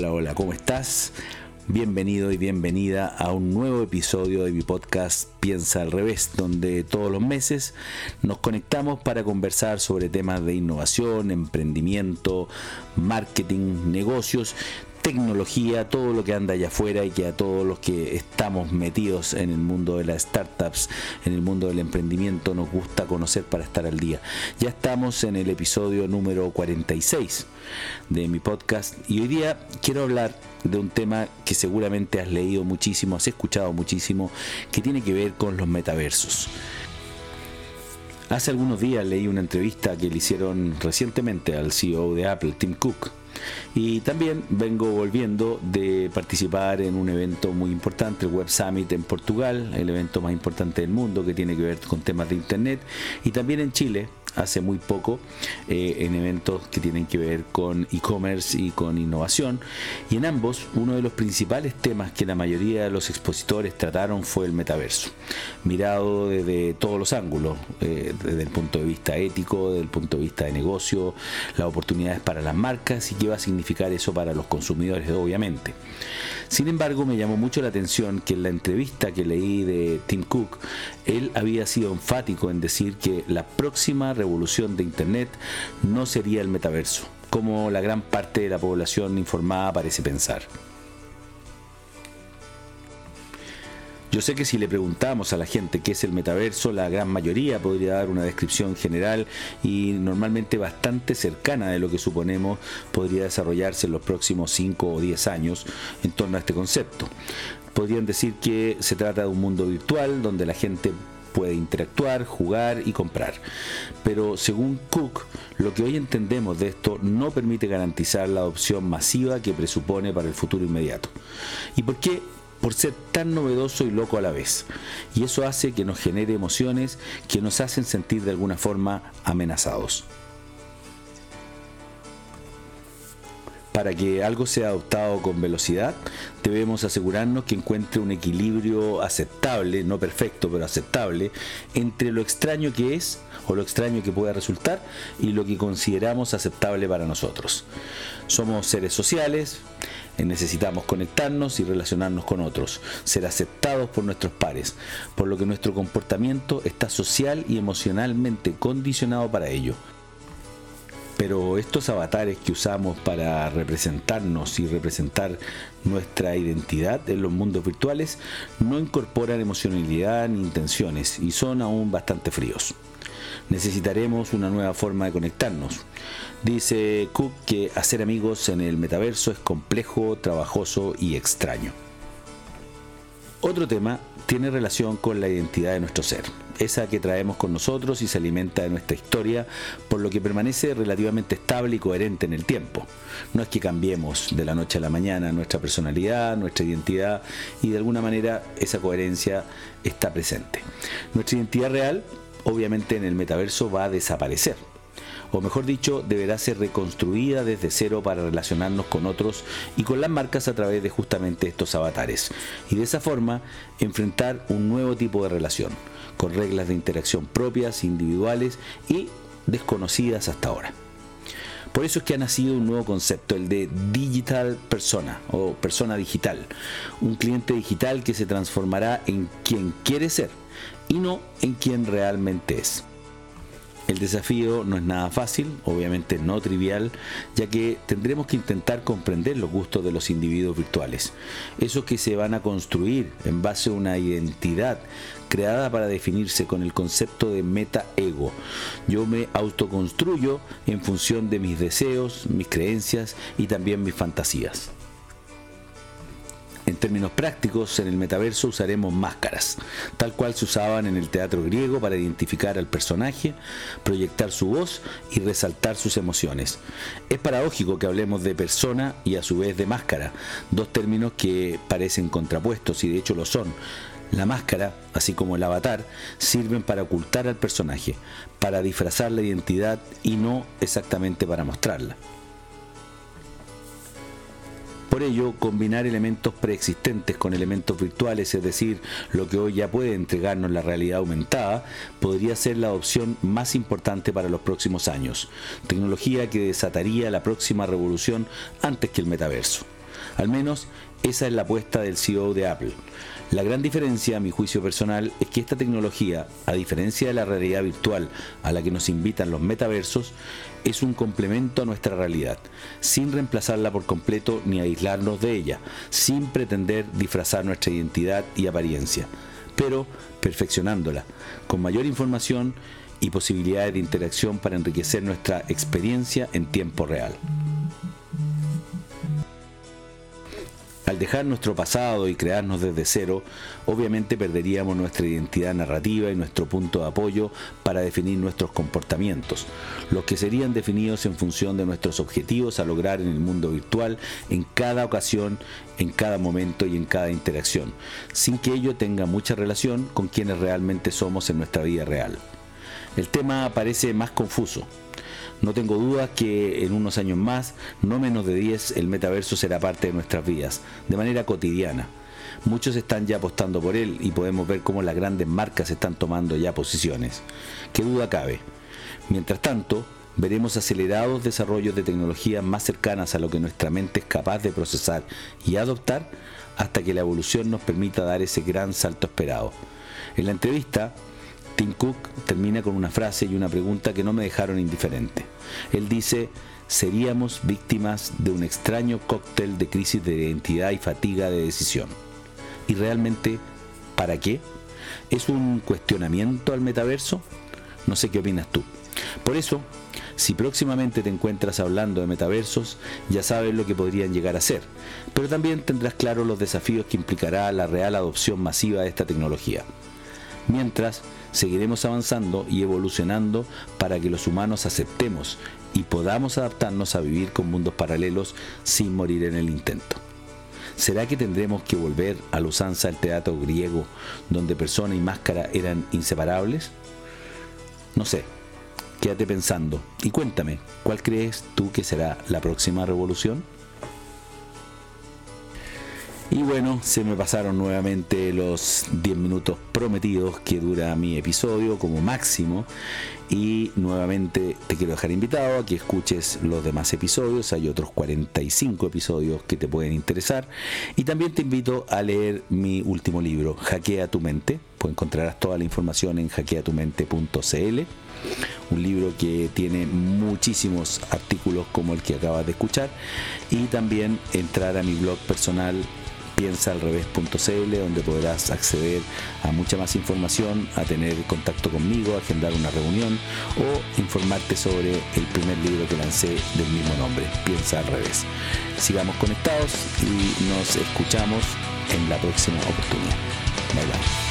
Hola, hola, ¿cómo estás? Bienvenido y bienvenida a un nuevo episodio de mi podcast Piensa al revés, donde todos los meses nos conectamos para conversar sobre temas de innovación, emprendimiento, marketing, negocios, tecnología, todo lo que anda allá afuera y que a todos los que estamos metidos en el mundo de las startups, en el mundo del emprendimiento, nos gusta conocer para estar al día. Ya estamos en el episodio número 46 de mi podcast y hoy día quiero hablar de un tema que seguramente has leído muchísimo, has escuchado muchísimo, que tiene que ver con los metaversos. Hace algunos días leí una entrevista que le hicieron recientemente al CEO de Apple, Tim Cook, y también vengo volviendo de participar en un evento muy importante, el Web Summit en Portugal, el evento más importante del mundo que tiene que ver con temas de Internet, y también en Chile, hace muy poco eh, en eventos que tienen que ver con e-commerce y con innovación. Y en ambos, uno de los principales temas que la mayoría de los expositores trataron fue el metaverso, mirado desde todos los ángulos, eh, desde el punto de vista ético, desde el punto de vista de negocio, las oportunidades para las marcas y qué va a significar eso para los consumidores, obviamente. Sin embargo, me llamó mucho la atención que en la entrevista que leí de Tim Cook, él había sido enfático en decir que la próxima revolución de Internet no sería el metaverso, como la gran parte de la población informada parece pensar. Yo sé que si le preguntamos a la gente qué es el metaverso, la gran mayoría podría dar una descripción general y normalmente bastante cercana de lo que suponemos podría desarrollarse en los próximos 5 o 10 años en torno a este concepto. Podrían decir que se trata de un mundo virtual donde la gente puede interactuar, jugar y comprar. Pero según Cook, lo que hoy entendemos de esto no permite garantizar la adopción masiva que presupone para el futuro inmediato. ¿Y por qué? Por ser tan novedoso y loco a la vez. Y eso hace que nos genere emociones que nos hacen sentir de alguna forma amenazados. Para que algo sea adoptado con velocidad, debemos asegurarnos que encuentre un equilibrio aceptable, no perfecto, pero aceptable, entre lo extraño que es o lo extraño que pueda resultar y lo que consideramos aceptable para nosotros. Somos seres sociales, necesitamos conectarnos y relacionarnos con otros, ser aceptados por nuestros pares, por lo que nuestro comportamiento está social y emocionalmente condicionado para ello. Pero estos avatares que usamos para representarnos y representar nuestra identidad en los mundos virtuales no incorporan emocionalidad ni intenciones y son aún bastante fríos necesitaremos una nueva forma de conectarnos. Dice Cook que hacer amigos en el metaverso es complejo, trabajoso y extraño. Otro tema tiene relación con la identidad de nuestro ser, esa que traemos con nosotros y se alimenta de nuestra historia, por lo que permanece relativamente estable y coherente en el tiempo. No es que cambiemos de la noche a la mañana nuestra personalidad, nuestra identidad, y de alguna manera esa coherencia está presente. Nuestra identidad real obviamente en el metaverso va a desaparecer. O mejor dicho, deberá ser reconstruida desde cero para relacionarnos con otros y con las marcas a través de justamente estos avatares. Y de esa forma enfrentar un nuevo tipo de relación, con reglas de interacción propias, individuales y desconocidas hasta ahora. Por eso es que ha nacido un nuevo concepto, el de digital persona o persona digital. Un cliente digital que se transformará en quien quiere ser y no en quien realmente es. El desafío no es nada fácil, obviamente no trivial, ya que tendremos que intentar comprender los gustos de los individuos virtuales, esos que se van a construir en base a una identidad creada para definirse con el concepto de meta-ego. Yo me autoconstruyo en función de mis deseos, mis creencias y también mis fantasías. En términos prácticos, en el metaverso usaremos máscaras, tal cual se usaban en el teatro griego para identificar al personaje, proyectar su voz y resaltar sus emociones. Es paradójico que hablemos de persona y a su vez de máscara, dos términos que parecen contrapuestos y de hecho lo son. La máscara, así como el avatar, sirven para ocultar al personaje, para disfrazar la identidad y no exactamente para mostrarla. Por ello, combinar elementos preexistentes con elementos virtuales, es decir, lo que hoy ya puede entregarnos la realidad aumentada, podría ser la opción más importante para los próximos años. Tecnología que desataría la próxima revolución antes que el metaverso. Al menos esa es la apuesta del CEO de Apple. La gran diferencia, a mi juicio personal, es que esta tecnología, a diferencia de la realidad virtual a la que nos invitan los metaversos, es un complemento a nuestra realidad, sin reemplazarla por completo ni aislarnos de ella, sin pretender disfrazar nuestra identidad y apariencia, pero perfeccionándola, con mayor información y posibilidades de interacción para enriquecer nuestra experiencia en tiempo real. Dejar nuestro pasado y crearnos desde cero, obviamente perderíamos nuestra identidad narrativa y nuestro punto de apoyo para definir nuestros comportamientos, los que serían definidos en función de nuestros objetivos a lograr en el mundo virtual en cada ocasión, en cada momento y en cada interacción, sin que ello tenga mucha relación con quienes realmente somos en nuestra vida real. El tema parece más confuso, no tengo dudas que en unos años más, no menos de 10, el metaverso será parte de nuestras vidas, de manera cotidiana. Muchos están ya apostando por él y podemos ver cómo las grandes marcas están tomando ya posiciones. ¿Qué duda cabe? Mientras tanto, veremos acelerados desarrollos de tecnologías más cercanas a lo que nuestra mente es capaz de procesar y adoptar hasta que la evolución nos permita dar ese gran salto esperado. En la entrevista, Tim Cook termina con una frase y una pregunta que no me dejaron indiferente. Él dice, seríamos víctimas de un extraño cóctel de crisis de identidad y fatiga de decisión. ¿Y realmente para qué? ¿Es un cuestionamiento al metaverso? No sé qué opinas tú. Por eso, si próximamente te encuentras hablando de metaversos, ya sabes lo que podrían llegar a ser, pero también tendrás claro los desafíos que implicará la real adopción masiva de esta tecnología. Mientras, seguiremos avanzando y evolucionando para que los humanos aceptemos y podamos adaptarnos a vivir con mundos paralelos sin morir en el intento. ¿Será que tendremos que volver a la usanza del teatro griego donde persona y máscara eran inseparables? No sé, quédate pensando y cuéntame, ¿cuál crees tú que será la próxima revolución? Y bueno, se me pasaron nuevamente los 10 minutos prometidos que dura mi episodio como máximo. Y nuevamente te quiero dejar invitado a que escuches los demás episodios. Hay otros 45 episodios que te pueden interesar. Y también te invito a leer mi último libro, Hackea tu mente. Pues encontrarás toda la información en hackeatumente.cl. Un libro que tiene muchísimos artículos como el que acabas de escuchar. Y también entrar a mi blog personal piensaalrevés.cl donde podrás acceder a mucha más información, a tener contacto conmigo, agendar una reunión o informarte sobre el primer libro que lancé del mismo nombre, Piensa al revés. Sigamos conectados y nos escuchamos en la próxima oportunidad. Bye bye.